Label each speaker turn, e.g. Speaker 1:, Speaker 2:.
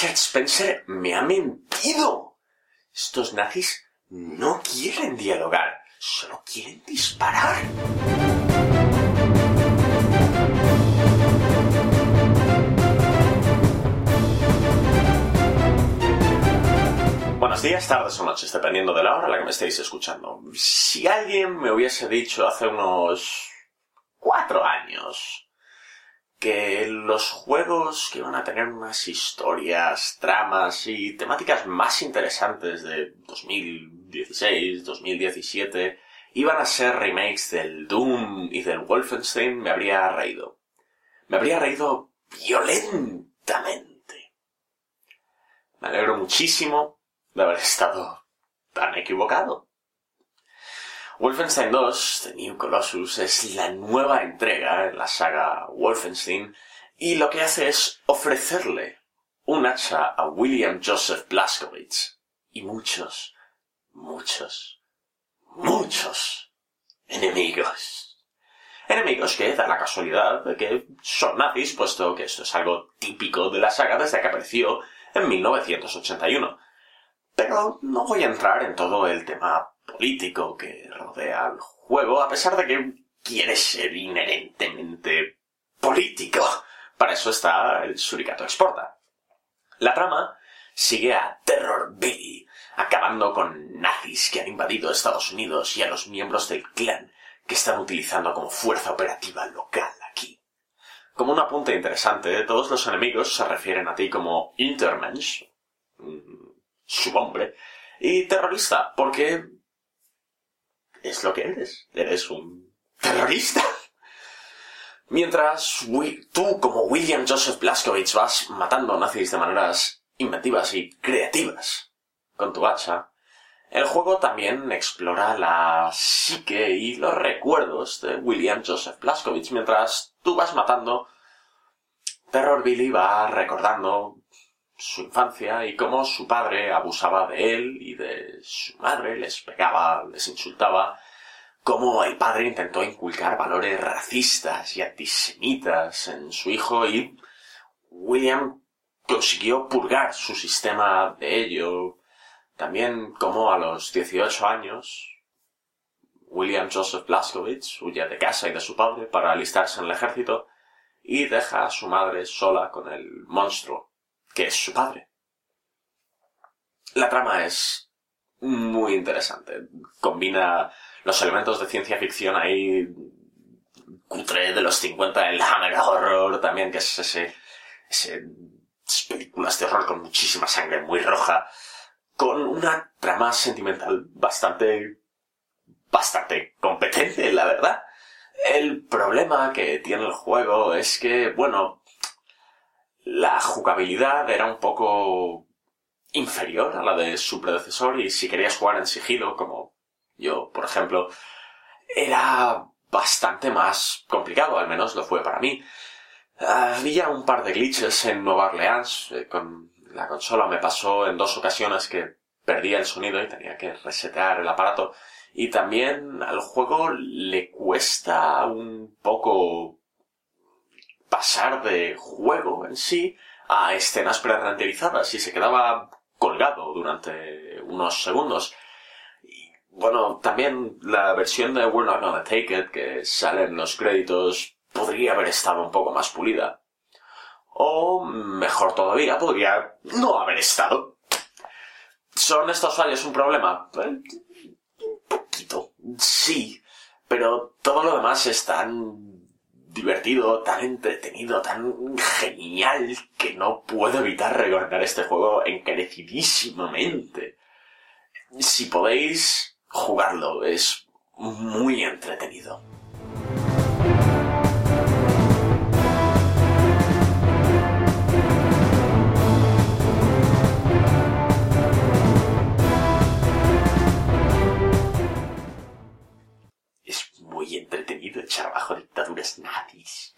Speaker 1: Richard Spencer me ha mentido. Estos nazis no quieren dialogar, solo quieren disparar. Buenos días, tardes o noches, dependiendo de la hora a la que me estéis escuchando. Si alguien me hubiese dicho hace unos cuatro años que los juegos que van a tener unas historias, tramas y temáticas más interesantes de 2016, 2017 iban a ser remakes del Doom y del Wolfenstein, me habría reído. Me habría reído violentamente. Me alegro muchísimo de haber estado tan equivocado. Wolfenstein 2, The New Colossus, es la nueva entrega en la saga Wolfenstein y lo que hace es ofrecerle un hacha a William Joseph Blaskowitz y muchos, muchos, muchos enemigos. Enemigos que da la casualidad de que son nazis, puesto que esto es algo típico de la saga desde que apareció en 1981. Pero no voy a entrar en todo el tema político que rodea al juego, a pesar de que quiere ser inherentemente político. Para eso está el Suricato Exporta. La trama sigue a Terror Billy, acabando con nazis que han invadido Estados Unidos y a los miembros del clan que están utilizando como fuerza operativa local aquí. Como un apunte interesante, todos los enemigos se refieren a ti como Intermensch, mm, su hombre, y terrorista, porque es lo que eres. Eres un terrorista. Mientras tú, como William Joseph Blaskowitz, vas matando nazis de maneras inventivas y creativas con tu hacha, el juego también explora la psique y los recuerdos de William Joseph Blaskowitz. Mientras tú vas matando, Terror Billy va recordando su infancia y cómo su padre abusaba de él y de su madre, les pegaba, les insultaba, cómo el padre intentó inculcar valores racistas y antisemitas en su hijo y William consiguió purgar su sistema de ello. También cómo a los 18 años William Joseph Blaskowitz huye de casa y de su padre para alistarse en el ejército y deja a su madre sola con el monstruo que es su padre. La trama es muy interesante. Combina los elementos de ciencia ficción ahí cutre de los 50, el Hammer Horror también, que es ese, ese películas de horror con muchísima sangre muy roja, con una trama sentimental bastante, bastante competente, la verdad. El problema que tiene el juego es que, bueno, la jugabilidad era un poco inferior a la de su predecesor y si querías jugar en sigilo, como yo, por ejemplo, era bastante más complicado, al menos lo fue para mí. Había un par de glitches en Nueva Orleans, eh, con la consola me pasó en dos ocasiones que perdía el sonido y tenía que resetear el aparato. Y también al juego le cuesta un poco pasar de juego en sí a escenas pre-renderizadas y se quedaba colgado durante unos segundos. Y, bueno, también la versión de We're Not Gonna Take It que sale en los créditos podría haber estado un poco más pulida. O, mejor todavía, podría no haber estado. ¿Son estos fallos un problema? Un poquito, sí. Pero todo lo demás es tan divertido, tan entretenido, tan genial que no puedo evitar recordar este juego encarecidísimamente. Si podéis jugarlo, es muy entretenido. echar abajo dictaduras nazis.